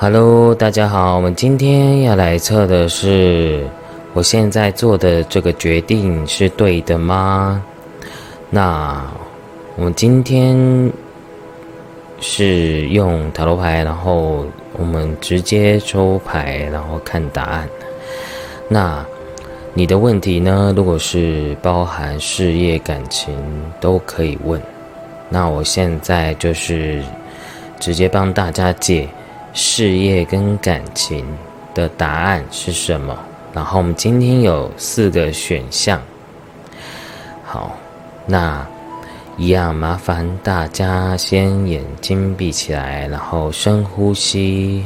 Hello，大家好，我们今天要来测的是，我现在做的这个决定是对的吗？那我们今天是用塔罗牌，然后我们直接抽牌，然后看答案。那你的问题呢？如果是包含事业、感情，都可以问。那我现在就是直接帮大家解事业跟感情的答案是什么。然后我们今天有四个选项。好，那一样麻烦大家先眼睛闭起来，然后深呼吸，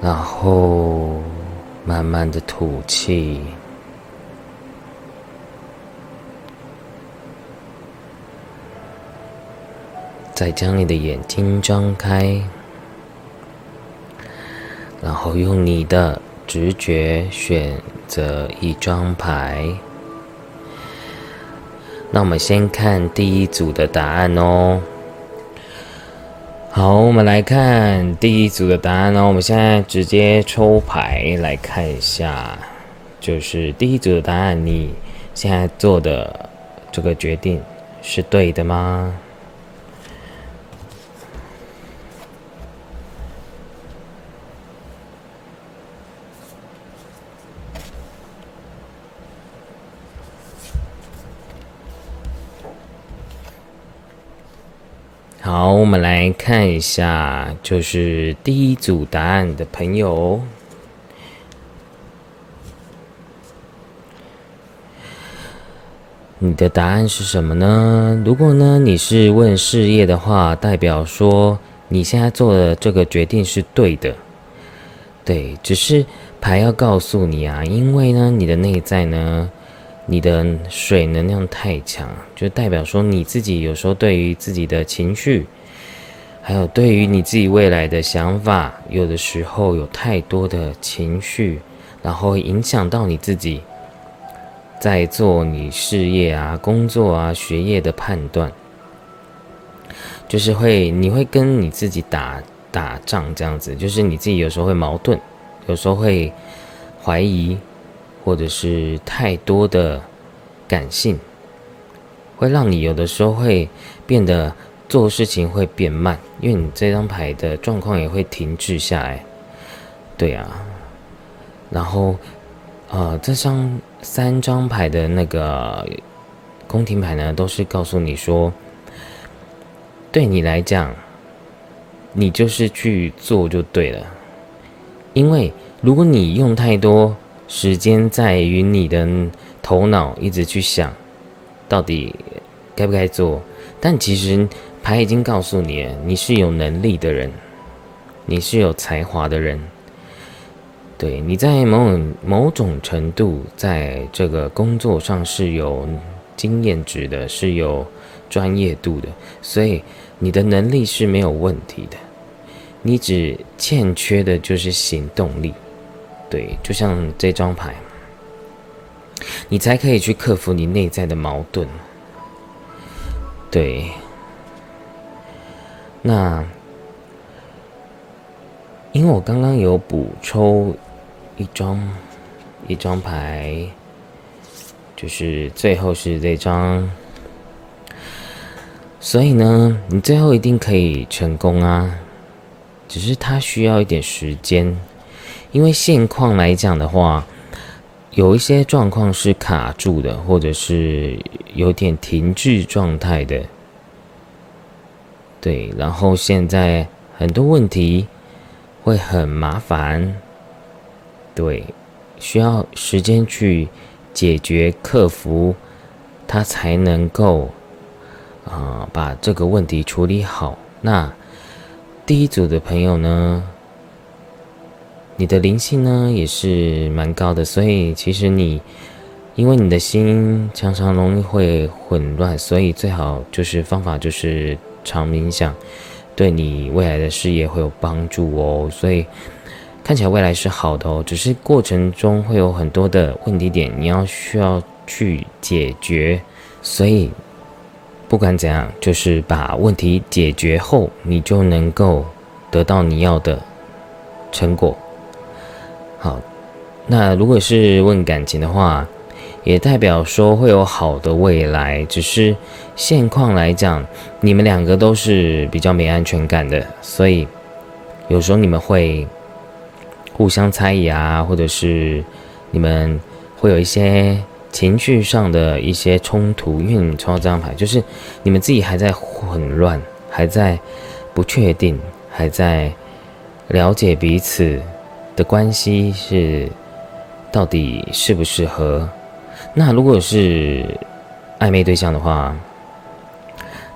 然后慢慢的吐气。再将你的眼睛张开，然后用你的直觉选择一张牌。那我们先看第一组的答案哦。好，我们来看第一组的答案哦。我们现在直接抽牌来看一下，就是第一组的答案，你现在做的这个决定是对的吗？好，我们来看一下，就是第一组答案的朋友，你的答案是什么呢？如果呢你是问事业的话，代表说你现在做的这个决定是对的，对，只是牌要告诉你啊，因为呢你的内在呢。你的水能量太强，就代表说你自己有时候对于自己的情绪，还有对于你自己未来的想法，有的时候有太多的情绪，然后影响到你自己在做你事业啊、工作啊、学业的判断，就是会你会跟你自己打打仗这样子，就是你自己有时候会矛盾，有时候会怀疑。或者是太多的感性，会让你有的时候会变得做事情会变慢，因为你这张牌的状况也会停滞下来。对啊，然后呃，这张三张牌的那个宫廷牌呢，都是告诉你说，对你来讲，你就是去做就对了，因为如果你用太多。时间在于你的头脑一直去想，到底该不该做。但其实牌已经告诉你，你是有能力的人，你是有才华的人。对，你在某种某种程度，在这个工作上是有经验值的，是有专业度的，所以你的能力是没有问题的。你只欠缺的就是行动力。对，就像这张牌，你才可以去克服你内在的矛盾。对，那因为我刚刚有补抽一张一张牌，就是最后是这张，所以呢，你最后一定可以成功啊，只是它需要一点时间。因为现况来讲的话，有一些状况是卡住的，或者是有点停滞状态的。对，然后现在很多问题会很麻烦，对，需要时间去解决、克服，它才能够啊把这个问题处理好。那第一组的朋友呢？你的灵性呢也是蛮高的，所以其实你，因为你的心常常容易会混乱，所以最好就是方法就是常冥想，对你未来的事业会有帮助哦。所以看起来未来是好的哦，只是过程中会有很多的问题点，你要需要去解决。所以不管怎样，就是把问题解决后，你就能够得到你要的成果。好，那如果是问感情的话，也代表说会有好的未来。只是现况来讲，你们两个都是比较没安全感的，所以有时候你们会互相猜疑啊，或者是你们会有一些。情绪上的一些冲突，因为你抽到这张牌，就是你们自己还在混乱，还在不确定，还在了解彼此的关系是到底适不适合。那如果是暧昧对象的话，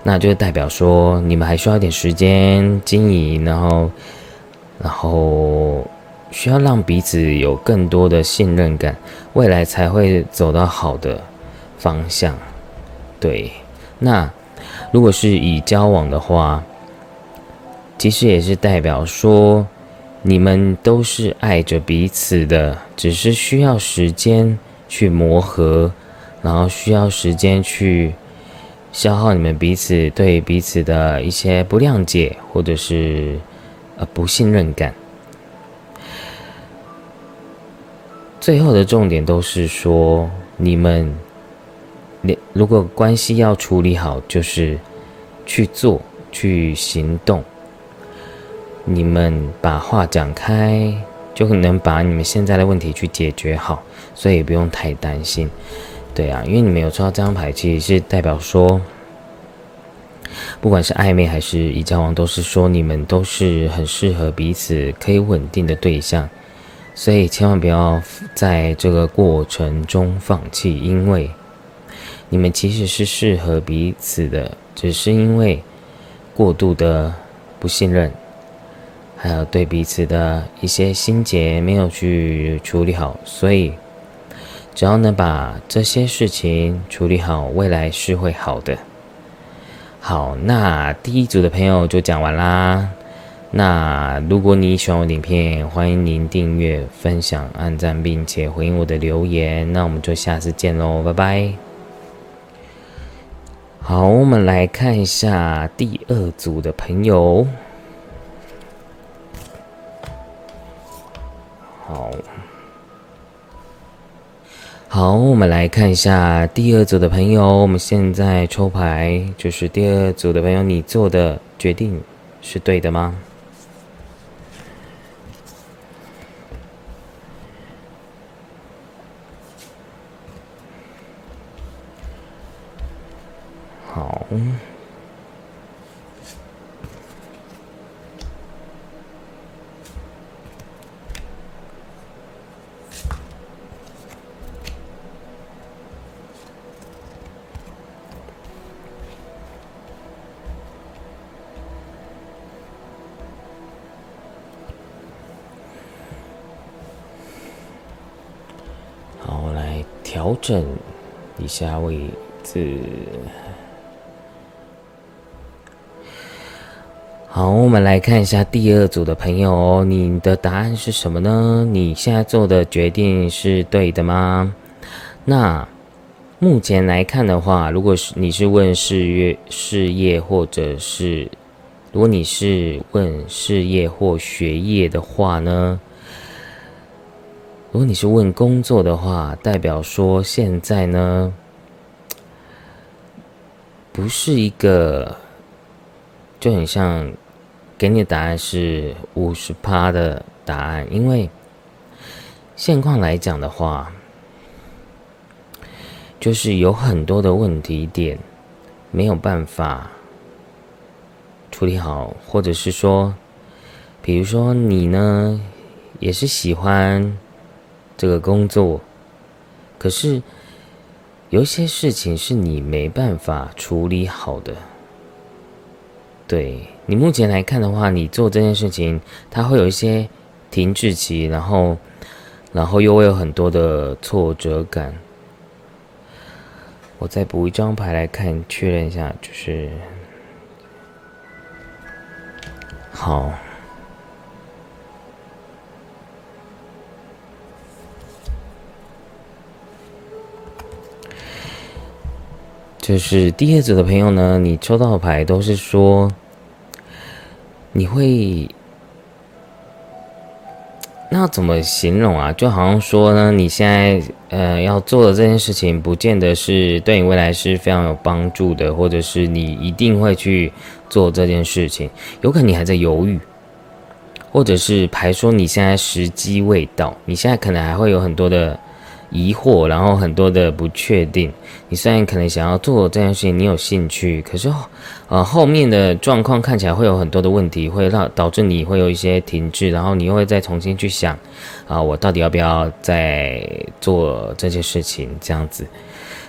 那就代表说你们还需要一点时间经营，然后，然后。需要让彼此有更多的信任感，未来才会走到好的方向。对，那如果是以交往的话，其实也是代表说你们都是爱着彼此的，只是需要时间去磨合，然后需要时间去消耗你们彼此对彼此的一些不谅解，或者是呃不信任感。最后的重点都是说，你们，你如果关系要处理好，就是去做，去行动。你们把话讲开，就可能把你们现在的问题去解决好，所以不用太担心。对啊，因为你们有抽到这张牌，其实是代表说，不管是暧昧还是已交往，都是说你们都是很适合彼此，可以稳定的对象。所以千万不要在这个过程中放弃，因为你们其实是适合彼此的，只是因为过度的不信任，还有对彼此的一些心结没有去处理好，所以只要能把这些事情处理好，未来是会好的。好，那第一组的朋友就讲完啦。那如果你喜欢我的影片，欢迎您订阅、分享、按赞，并且回应我的留言。那我们就下次见喽，拜拜。好，我们来看一下第二组的朋友。好，好，我们来看一下第二组的朋友。我们现在抽牌，就是第二组的朋友，你做的决定是对的吗？好，好，调整一下位置。好，我们来看一下第二组的朋友哦，你的答案是什么呢？你现在做的决定是对的吗？那目前来看的话，如果是你是问事业、事业，或者是如果你是问事业或学业的话呢？如果你是问工作的话，代表说现在呢，不是一个就很像。给你的答案是五十趴的答案，因为现况来讲的话，就是有很多的问题点没有办法处理好，或者是说，比如说你呢也是喜欢这个工作，可是有些事情是你没办法处理好的，对。你目前来看的话，你做这件事情，它会有一些停滞期，然后，然后又会有很多的挫折感。我再补一张牌来看，确认一下，就是好，就是第二组的朋友呢，你抽到的牌都是说，你会。那怎么形容啊？就好像说呢，你现在呃要做的这件事情，不见得是对你未来是非常有帮助的，或者是你一定会去做这件事情，有可能你还在犹豫，或者是牌说你现在时机未到，你现在可能还会有很多的。疑惑，然后很多的不确定。你虽然可能想要做这件事情，你有兴趣，可是，呃，后面的状况看起来会有很多的问题，会让导致你会有一些停滞，然后你又会再重新去想，啊，我到底要不要再做这件事情？这样子。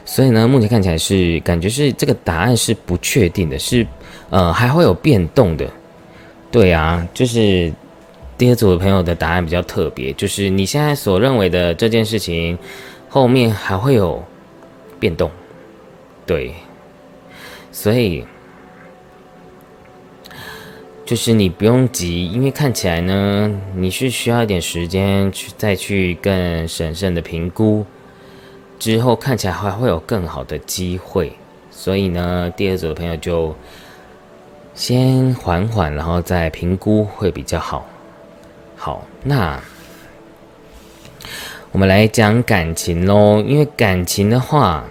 所以呢，目前看起来是感觉是这个答案是不确定的，是呃还会有变动的。对啊，就是。第二组的朋友的答案比较特别，就是你现在所认为的这件事情，后面还会有变动，对，所以就是你不用急，因为看起来呢，你是需要一点时间去再去更审慎的评估，之后看起来还会有更好的机会，所以呢，第二组的朋友就先缓缓，然后再评估会比较好。好，那我们来讲感情喽。因为感情的话，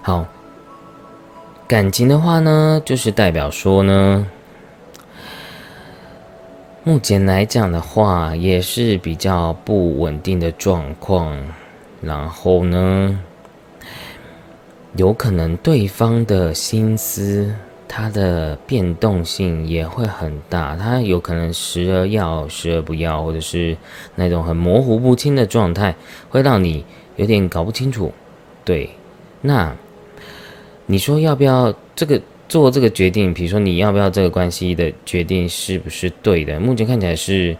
好，感情的话呢，就是代表说呢，目前来讲的话，也是比较不稳定的状况。然后呢，有可能对方的心思。它的变动性也会很大，它有可能时而要，时而不要，或者是那种很模糊不清的状态，会让你有点搞不清楚。对，那你说要不要这个做这个决定？比如说你要不要这个关系的决定是不是对的？目前看起来是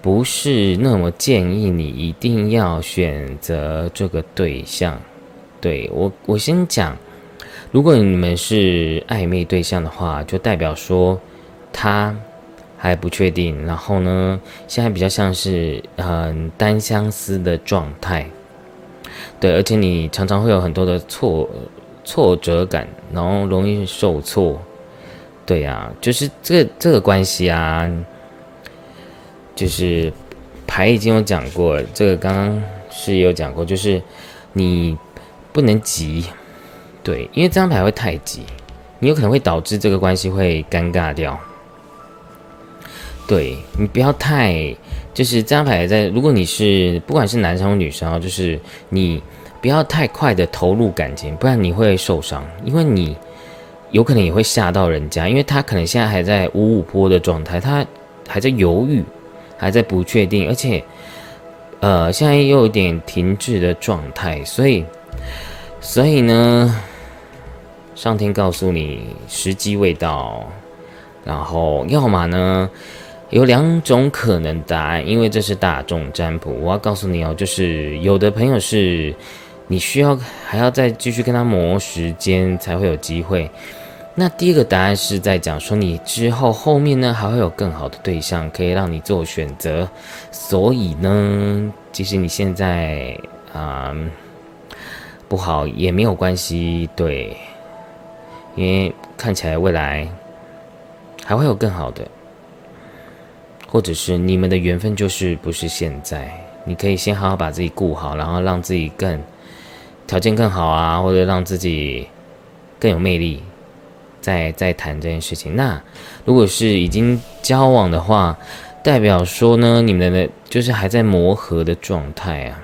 不是那么建议你一定要选择这个对象？对我，我先讲。如果你们是暧昧对象的话，就代表说他还不确定，然后呢，现在比较像是很单相思的状态，对，而且你常常会有很多的挫挫折感，然后容易受挫，对呀，就是这个这个关系啊，就是牌已经有讲过，这个刚刚是有讲过，就是你不能急。对，因为这张牌会太急，你有可能会导致这个关系会尴尬掉。对你不要太，就是这张牌在，如果你是不管是男生或女生啊，就是你不要太快的投入感情，不然你会受伤，因为你有可能也会吓到人家，因为他可能现在还在五五波的状态，他还在犹豫，还在不确定，而且呃现在又有点停滞的状态，所以所以呢。上天告诉你时机未到，然后要么呢有两种可能答案，因为这是大众占卜。我要告诉你哦，就是有的朋友是你需要还要再继续跟他磨时间才会有机会。那第一个答案是在讲说你之后后面呢还会有更好的对象可以让你做选择，所以呢，即使你现在啊不好也没有关系，对。因为看起来未来还会有更好的，或者是你们的缘分就是不是现在，你可以先好好把自己顾好，然后让自己更条件更好啊，或者让自己更有魅力，再再谈这件事情。那如果是已经交往的话，代表说呢，你们的就是还在磨合的状态啊。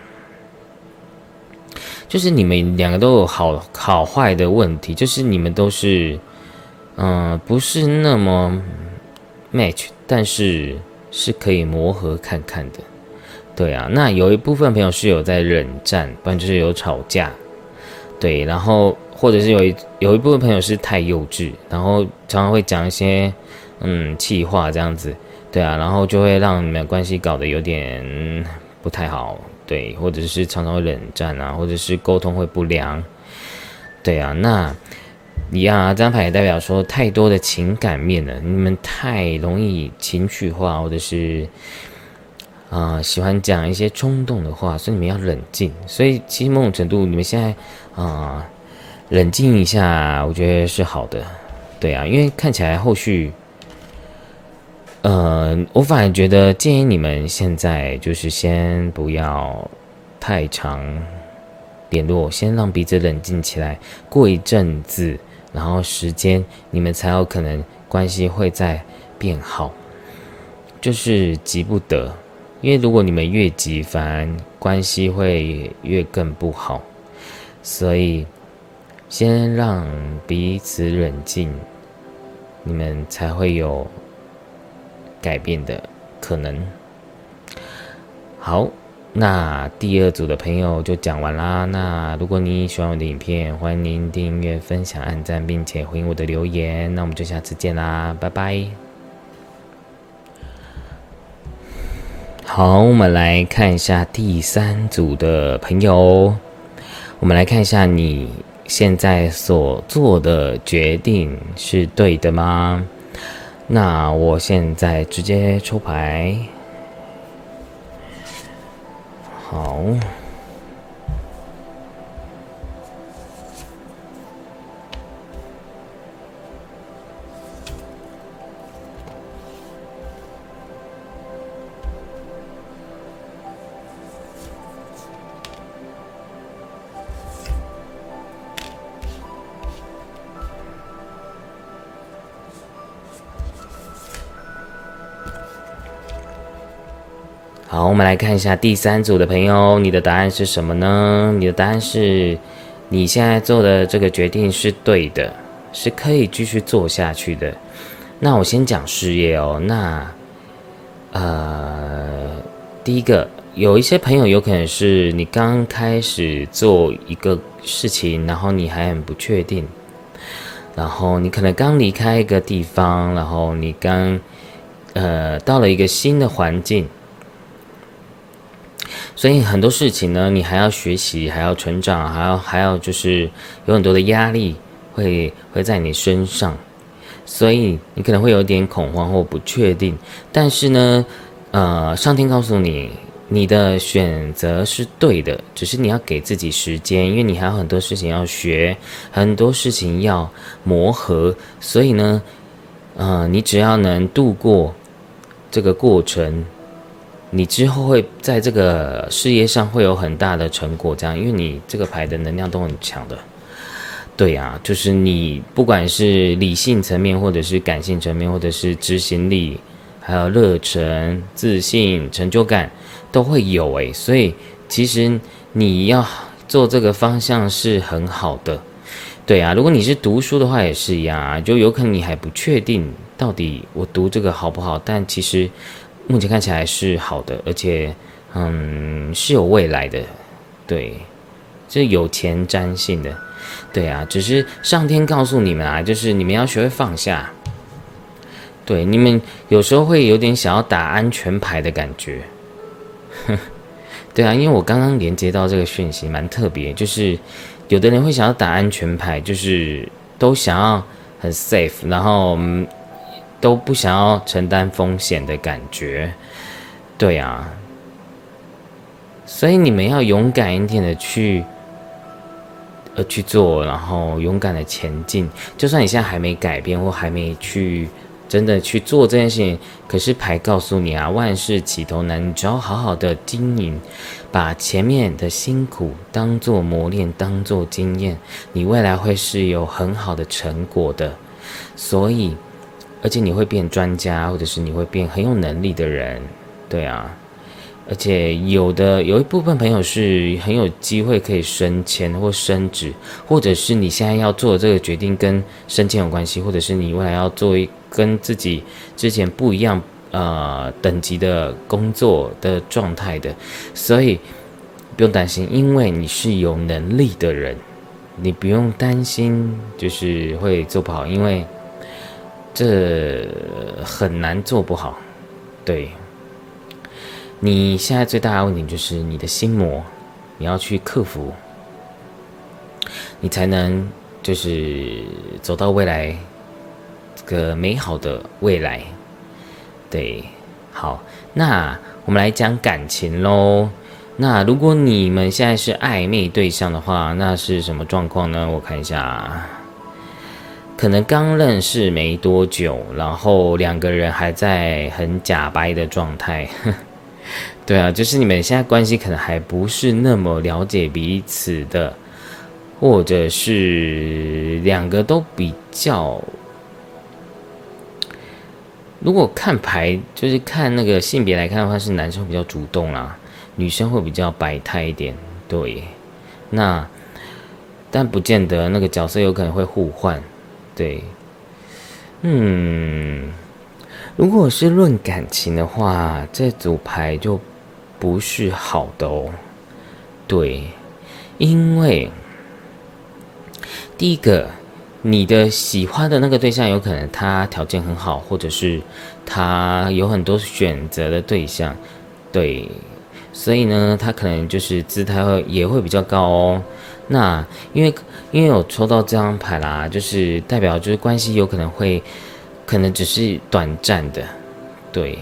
就是你们两个都有好好坏的问题，就是你们都是，嗯，不是那么 match，但是是可以磨合看看的，对啊。那有一部分朋友是有在冷战，不然就是有吵架，对，然后或者是有一有一部分朋友是太幼稚，然后常常会讲一些嗯气话这样子，对啊，然后就会让你们关系搞得有点不太好。对，或者是常常会冷战啊，或者是沟通会不良，对啊，那一样啊，这张牌也代表说太多的情感面了，你们太容易情绪化，或者是啊，喜欢讲一些冲动的话，所以你们要冷静。所以其实某种程度，你们现在啊，冷静一下，我觉得是好的。对啊，因为看起来后续，呃，我反而觉得建议你们现在就是先不要太长联络，先让彼此冷静起来，过一阵子，然后时间你们才有可能关系会再变好。就是急不得，因为如果你们越急，反而关系会越更不好，所以。先让彼此冷静，你们才会有改变的可能。好，那第二组的朋友就讲完啦。那如果你喜欢我的影片，欢迎您订阅、分享、按赞，并且回应我的留言。那我们就下次见啦，拜拜。好，我们来看一下第三组的朋友。我们来看一下你。现在所做的决定是对的吗？那我现在直接抽牌，好。我们来看一下第三组的朋友，你的答案是什么呢？你的答案是，你现在做的这个决定是对的，是可以继续做下去的。那我先讲事业哦。那，呃，第一个，有一些朋友有可能是你刚开始做一个事情，然后你还很不确定，然后你可能刚离开一个地方，然后你刚，呃，到了一个新的环境。所以很多事情呢，你还要学习，还要成长，还要还要就是有很多的压力会会在你身上，所以你可能会有点恐慌或不确定。但是呢，呃，上天告诉你，你的选择是对的，只是你要给自己时间，因为你还有很多事情要学，很多事情要磨合。所以呢，呃，你只要能度过这个过程。你之后会在这个事业上会有很大的成果，这样，因为你这个牌的能量都很强的，对呀，就是你不管是理性层面，或者是感性层面，或者是执行力，还有热忱、自信、成就感，都会有诶。所以其实你要做这个方向是很好的，对啊，如果你是读书的话也是一样啊，就有可能你还不确定到底我读这个好不好，但其实。目前看起来是好的，而且，嗯，是有未来的，对，是有前瞻性的，对啊，只是上天告诉你们啊，就是你们要学会放下，对，你们有时候会有点想要打安全牌的感觉，对啊，因为我刚刚连接到这个讯息蛮特别，就是有的人会想要打安全牌，就是都想要很 safe，然后。都不想要承担风险的感觉，对啊，所以你们要勇敢一点的去，呃，去做，然后勇敢的前进。就算你现在还没改变或还没去真的去做这件事情，可是牌告诉你啊，万事起头难，你只要好好的经营，把前面的辛苦当做磨练，当做经验，你未来会是有很好的成果的。所以。而且你会变专家，或者是你会变很有能力的人，对啊。而且有的有一部分朋友是很有机会可以升迁或升职，或者是你现在要做这个决定跟升迁有关系，或者是你未来要做一跟自己之前不一样呃等级的工作的状态的，所以不用担心，因为你是有能力的人，你不用担心就是会做不好，因为。这很难做不好，对。你现在最大的问题就是你的心魔，你要去克服，你才能就是走到未来这个美好的未来。对，好，那我们来讲感情喽。那如果你们现在是暧昧对象的话，那是什么状况呢？我看一下，可能刚认识没多久，然后两个人还在很假掰的状态。对啊，就是你们现在关系可能还不是那么了解彼此的，或者是两个都比较。如果看牌，就是看那个性别来看的话，是男生比较主动啦，女生会比较摆态一点。对，那但不见得那个角色有可能会互换。对，嗯，如果是论感情的话，这组牌就不是好的哦。对，因为第一个。你的喜欢的那个对象有可能他条件很好，或者是他有很多选择的对象，对，所以呢，他可能就是姿态会也会比较高哦。那因为因为我抽到这张牌啦，就是代表就是关系有可能会可能只是短暂的，对，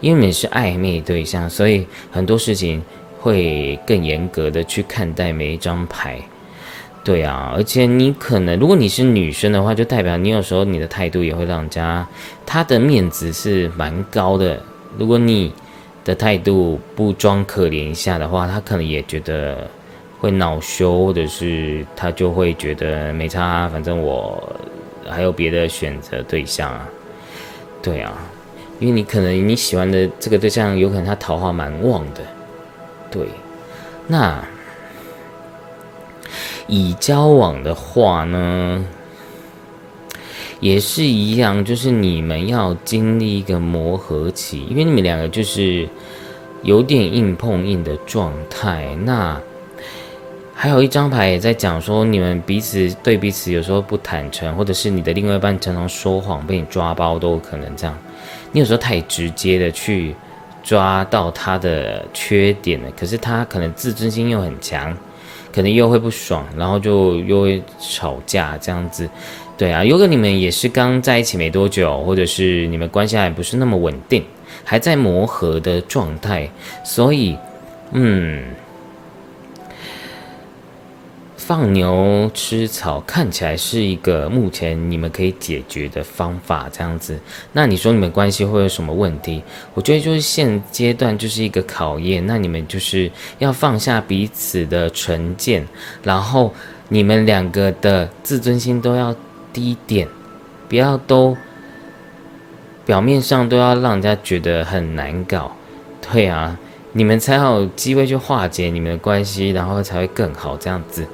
因为你是暧昧对象，所以很多事情会更严格的去看待每一张牌。对啊，而且你可能，如果你是女生的话，就代表你有时候你的态度也会让人家他的面子是蛮高的。如果你的态度不装可怜一下的话，他可能也觉得会恼羞，或者是他就会觉得没差，反正我还有别的选择对象啊。对啊，因为你可能你喜欢的这个对象，有可能他桃花蛮旺的。对，那。以交往的话呢，也是一样，就是你们要经历一个磨合期，因为你们两个就是有点硬碰硬的状态。那还有一张牌也在讲说，你们彼此对彼此有时候不坦诚，或者是你的另外一半常常说谎被你抓包都有可能这样。你有时候太直接的去抓到他的缺点了，可是他可能自尊心又很强。可能又会不爽，然后就又会吵架这样子，对啊。如果你们也是刚在一起没多久，或者是你们关系还不是那么稳定，还在磨合的状态，所以，嗯。放牛吃草看起来是一个目前你们可以解决的方法，这样子。那你说你们关系会有什么问题？我觉得就是现阶段就是一个考验。那你们就是要放下彼此的成见，然后你们两个的自尊心都要低点，不要都表面上都要让人家觉得很难搞。对啊，你们才有机会去化解你们的关系，然后才会更好这样子。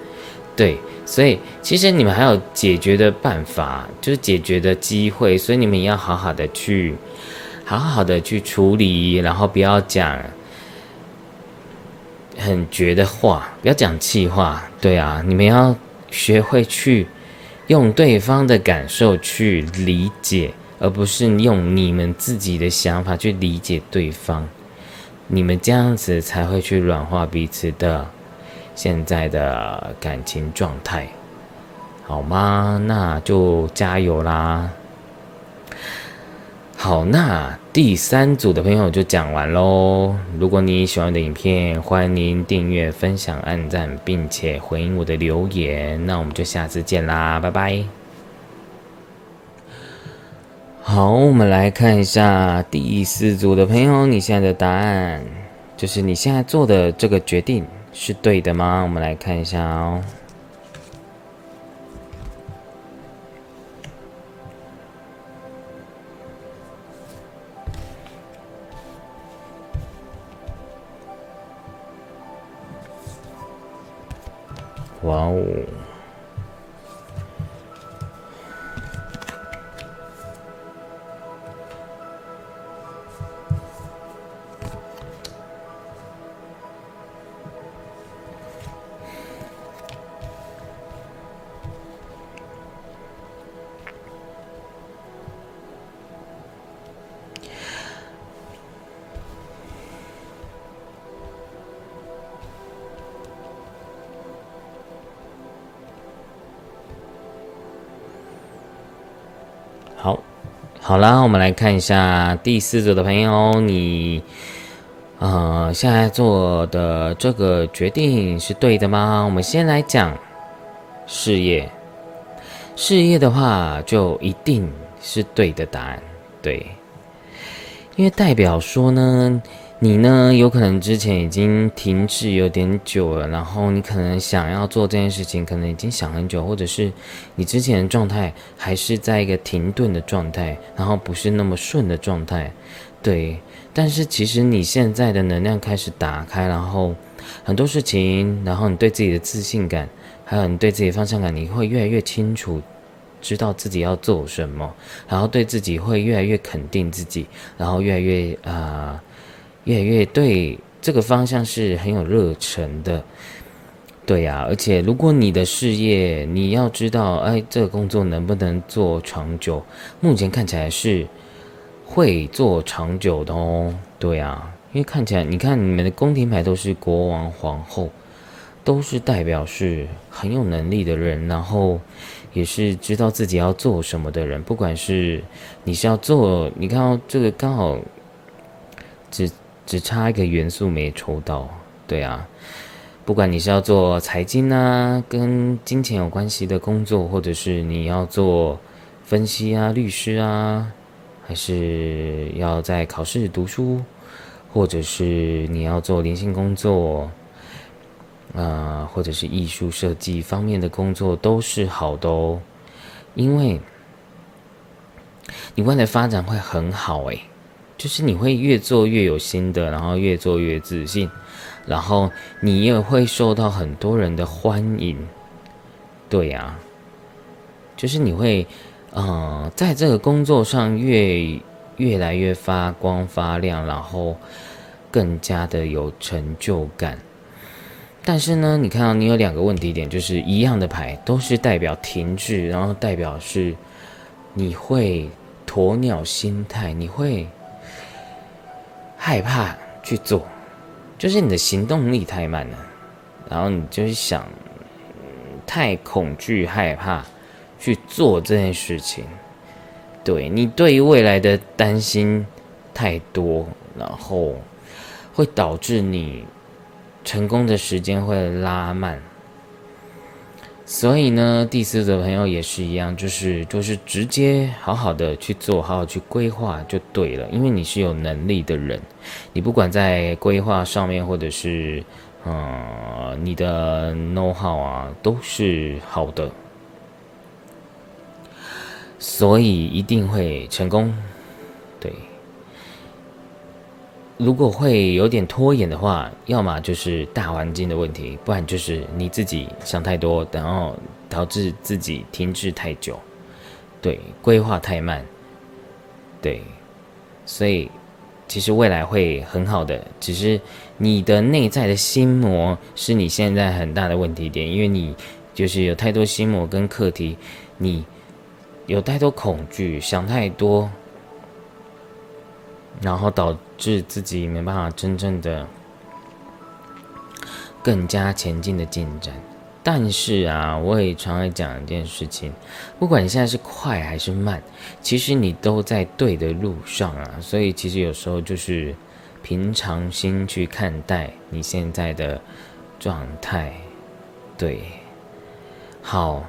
对，所以其实你们还有解决的办法，就是解决的机会，所以你们也要好好的去，好好的去处理，然后不要讲很绝的话，不要讲气话。对啊，你们要学会去用对方的感受去理解，而不是用你们自己的想法去理解对方。你们这样子才会去软化彼此的。现在的感情状态好吗？那就加油啦！好，那第三组的朋友就讲完喽。如果你喜欢的影片，欢迎订阅、分享、按赞，并且回应我的留言。那我们就下次见啦，拜拜！好，我们来看一下第四组的朋友，你现在的答案就是你现在做的这个决定。是对的吗？我们来看一下哦。哇哦！好啦，我们来看一下第四组的朋友，你呃现在做的这个决定是对的吗？我们先来讲事业，事业的话就一定是对的答案，对，因为代表说呢。你呢？有可能之前已经停滞有点久了，然后你可能想要做这件事情，可能已经想很久，或者是你之前的状态还是在一个停顿的状态，然后不是那么顺的状态，对。但是其实你现在的能量开始打开，然后很多事情，然后你对自己的自信感，还有你对自己的方向感，你会越来越清楚，知道自己要做什么，然后对自己会越来越肯定自己，然后越来越啊。越来越对这个方向是很有热忱的，对呀。而且，如果你的事业，你要知道，哎，这个工作能不能做长久？目前看起来是会做长久的哦。对呀，因为看起来，你看你们的宫廷牌都是国王、皇后，都是代表是很有能力的人，然后也是知道自己要做什么的人。不管是你是要做，你看到这个刚好只。只差一个元素没抽到，对啊，不管你是要做财经啊，跟金钱有关系的工作，或者是你要做分析啊、律师啊，还是要在考试读书，或者是你要做灵性工作，啊，或者是艺术设计方面的工作，都是好的哦，因为你未来发展会很好诶。就是你会越做越有心得，然后越做越自信，然后你也会受到很多人的欢迎。对呀，就是你会，呃，在这个工作上越越来越发光发亮，然后更加的有成就感。但是呢，你看到你有两个问题点，就是一样的牌都是代表停滞，然后代表是你会鸵鸟心态，你会。害怕去做，就是你的行动力太慢了，然后你就是想太恐惧、害怕去做这件事情。对你对于未来的担心太多，然后会导致你成功的时间会拉慢。所以呢，第四组朋友也是一样，就是就是直接好好的去做，好好去规划就对了。因为你是有能力的人，你不管在规划上面，或者是呃你的 know how 啊，都是好的，所以一定会成功，对。如果会有点拖延的话，要么就是大环境的问题，不然就是你自己想太多，然后导致自己停滞太久，对，规划太慢，对，所以其实未来会很好的，只是你的内在的心魔是你现在很大的问题点，因为你就是有太多心魔跟课题，你有太多恐惧，想太多。然后导致自己没办法真正的更加前进的进展，但是啊，我也常会讲一件事情，不管你现在是快还是慢，其实你都在对的路上啊。所以其实有时候就是平常心去看待你现在的状态，对，好，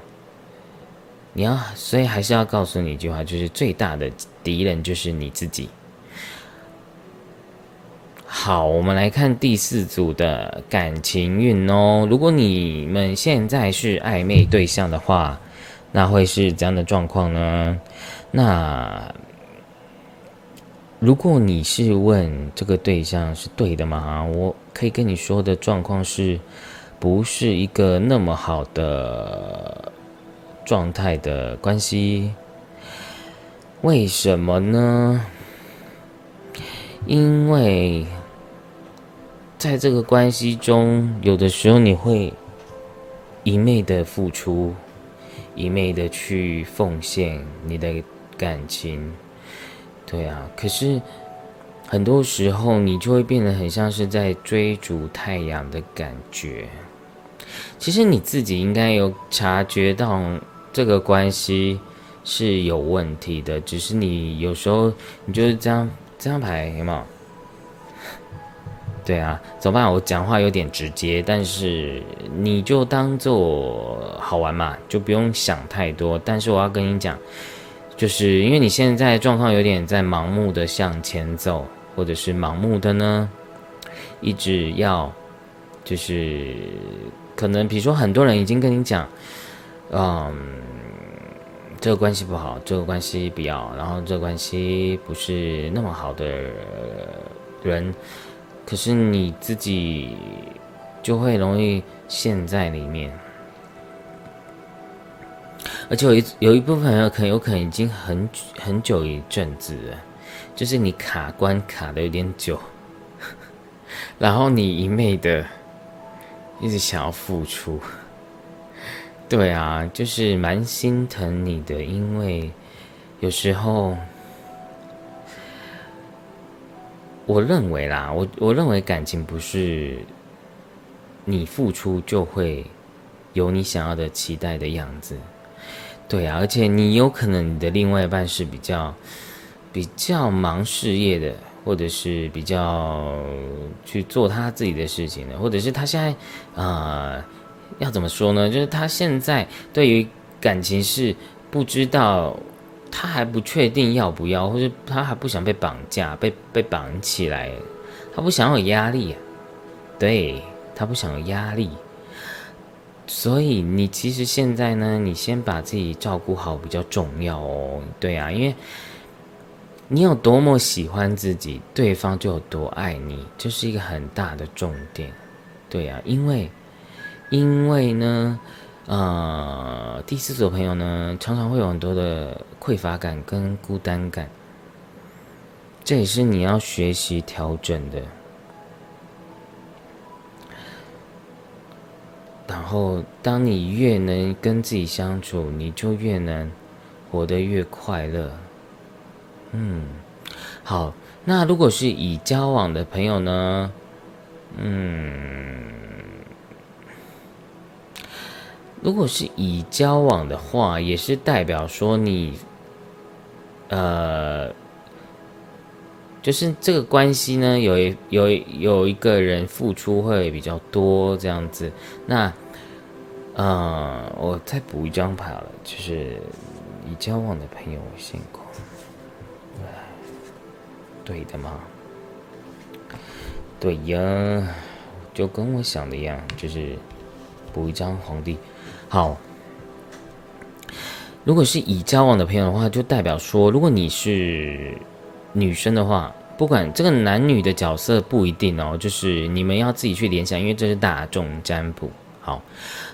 你要，所以还是要告诉你一句话，就是最大的敌人就是你自己。好，我们来看第四组的感情运哦。如果你们现在是暧昧对象的话，那会是怎样的状况呢？那如果你是问这个对象是对的吗？我可以跟你说的状况是，不是一个那么好的状态的关系。为什么呢？因为。在这个关系中，有的时候你会一昧的付出，一昧的去奉献你的感情，对啊。可是很多时候，你就会变得很像是在追逐太阳的感觉。其实你自己应该有察觉到这个关系是有问题的，只是你有时候你就是这样这样排有没有？对啊，怎么办？我讲话有点直接，但是你就当做好玩嘛，就不用想太多。但是我要跟你讲，就是因为你现在状况有点在盲目的向前走，或者是盲目的呢，一直要就是可能，比如说很多人已经跟你讲，嗯，这个关系不好，这个关系不要，然后这个关系不是那么好的人。可是你自己就会容易陷在里面，而且有一有一部分人可能有可能已经很很久一阵子了，就是你卡关卡的有点久，然后你一昧的一直想要付出，对啊，就是蛮心疼你的，因为有时候。我认为啦，我我认为感情不是你付出就会有你想要的期待的样子，对啊，而且你有可能你的另外一半是比较比较忙事业的，或者是比较去做他自己的事情的，或者是他现在啊要怎么说呢？就是他现在对于感情是不知道。他还不确定要不要，或者他还不想被绑架、被被绑起来，他不想有压力，对他不想有压力，所以你其实现在呢，你先把自己照顾好比较重要哦，对啊，因为你有多么喜欢自己，对方就有多爱你，这是一个很大的重点，对啊，因为因为呢。呃，第四组朋友呢，常常会有很多的匮乏感跟孤单感，这也是你要学习调整的。然后，当你越能跟自己相处，你就越能活得越快乐。嗯，好，那如果是已交往的朋友呢？嗯。如果是已交往的话，也是代表说你，呃，就是这个关系呢，有有有一个人付出会比较多这样子。那，呃，我再补一张牌了，就是已交往的朋友辛苦，对的吗？对呀，就跟我想的一样，就是补一张皇帝。好，如果是已交往的朋友的话，就代表说，如果你是女生的话，不管这个男女的角色不一定哦，就是你们要自己去联想，因为这是大众占卜。好，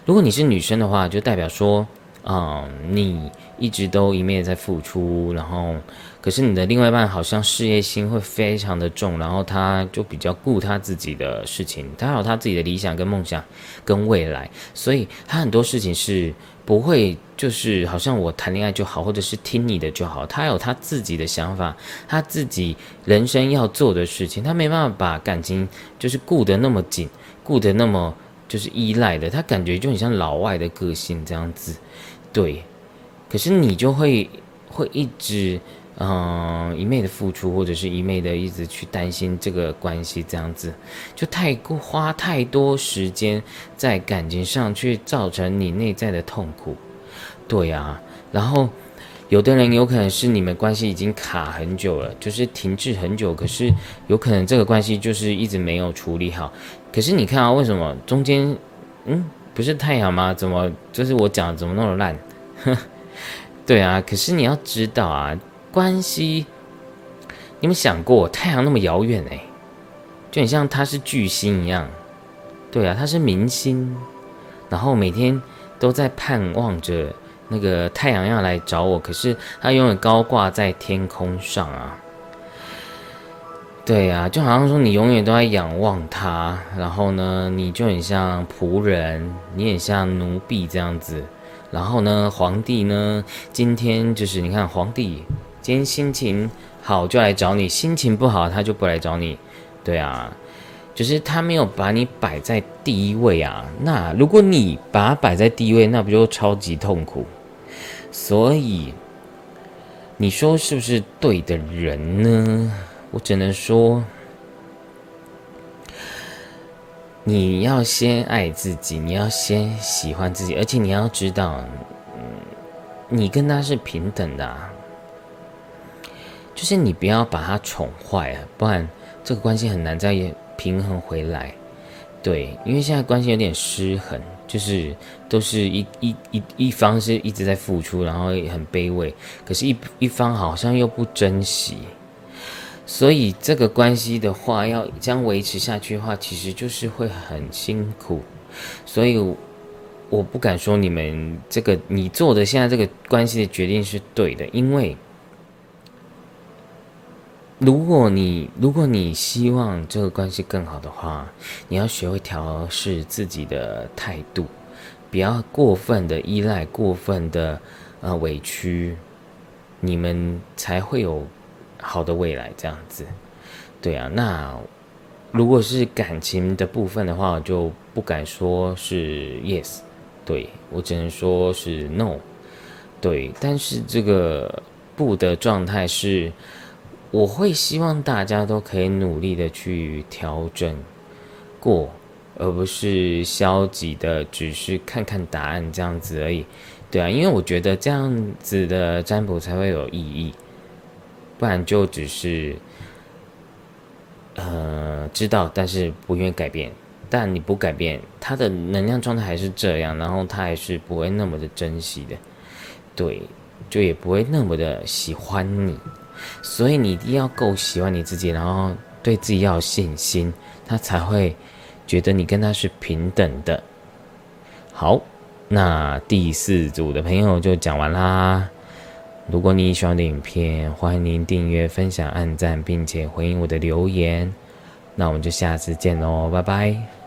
如果你是女生的话，就代表说，嗯，你一直都一面在付出，然后。可是你的另外一半好像事业心会非常的重，然后他就比较顾他自己的事情，他有他自己的理想跟梦想跟未来，所以他很多事情是不会就是好像我谈恋爱就好，或者是听你的就好，他有他自己的想法，他自己人生要做的事情，他没办法把感情就是顾得那么紧，顾得那么就是依赖的，他感觉就很像老外的个性这样子，对，可是你就会会一直。嗯，一昧的付出，或者是一昧的一直去担心这个关系，这样子就太过花太多时间在感情上，去造成你内在的痛苦。对呀，然后有的人有可能是你们关系已经卡很久了，就是停滞很久，可是有可能这个关系就是一直没有处理好。可是你看啊，为什么中间嗯不是太阳吗？怎么就是我讲怎么那么烂？对啊，可是你要知道啊。关系，你们想过太阳那么遥远哎，就很像它是巨星一样，对啊，它是明星，然后每天都在盼望着那个太阳要来找我，可是它永远高挂在天空上啊，对啊，就好像说你永远都在仰望它，然后呢，你就很像仆人，你很像奴婢这样子，然后呢，皇帝呢，今天就是你看皇帝。今天心情好就来找你，心情不好他就不来找你，对啊，就是他没有把你摆在第一位啊。那如果你把他摆在第一位，那不就超级痛苦？所以你说是不是对的人呢？我只能说，你要先爱自己，你要先喜欢自己，而且你要知道，嗯，你跟他是平等的，就是你不要把他宠坏啊，不然这个关系很难再平衡回来。对，因为现在关系有点失衡，就是都是一一一一方是一直在付出，然后也很卑微，可是，一一方好像又不珍惜，所以这个关系的话，要这样维持下去的话，其实就是会很辛苦。所以，我不敢说你们这个你做的现在这个关系的决定是对的，因为。如果你如果你希望这个关系更好的话，你要学会调试自己的态度，不要过分的依赖，过分的呃委屈，你们才会有好的未来。这样子，对啊。那如果是感情的部分的话，就不敢说是 yes，对我只能说是 no，对。但是这个不的状态是。我会希望大家都可以努力的去调整过，而不是消极的，只是看看答案这样子而已。对啊，因为我觉得这样子的占卜才会有意义，不然就只是呃知道，但是不愿意改变。但你不改变，他的能量状态还是这样，然后他还是不会那么的珍惜的，对，就也不会那么的喜欢你。所以你一定要够喜欢你自己，然后对自己要有信心，他才会觉得你跟他是平等的。好，那第四组的朋友就讲完啦。如果你喜欢的影片，欢迎您订阅、分享、按赞，并且回应我的留言。那我们就下次见喽，拜拜。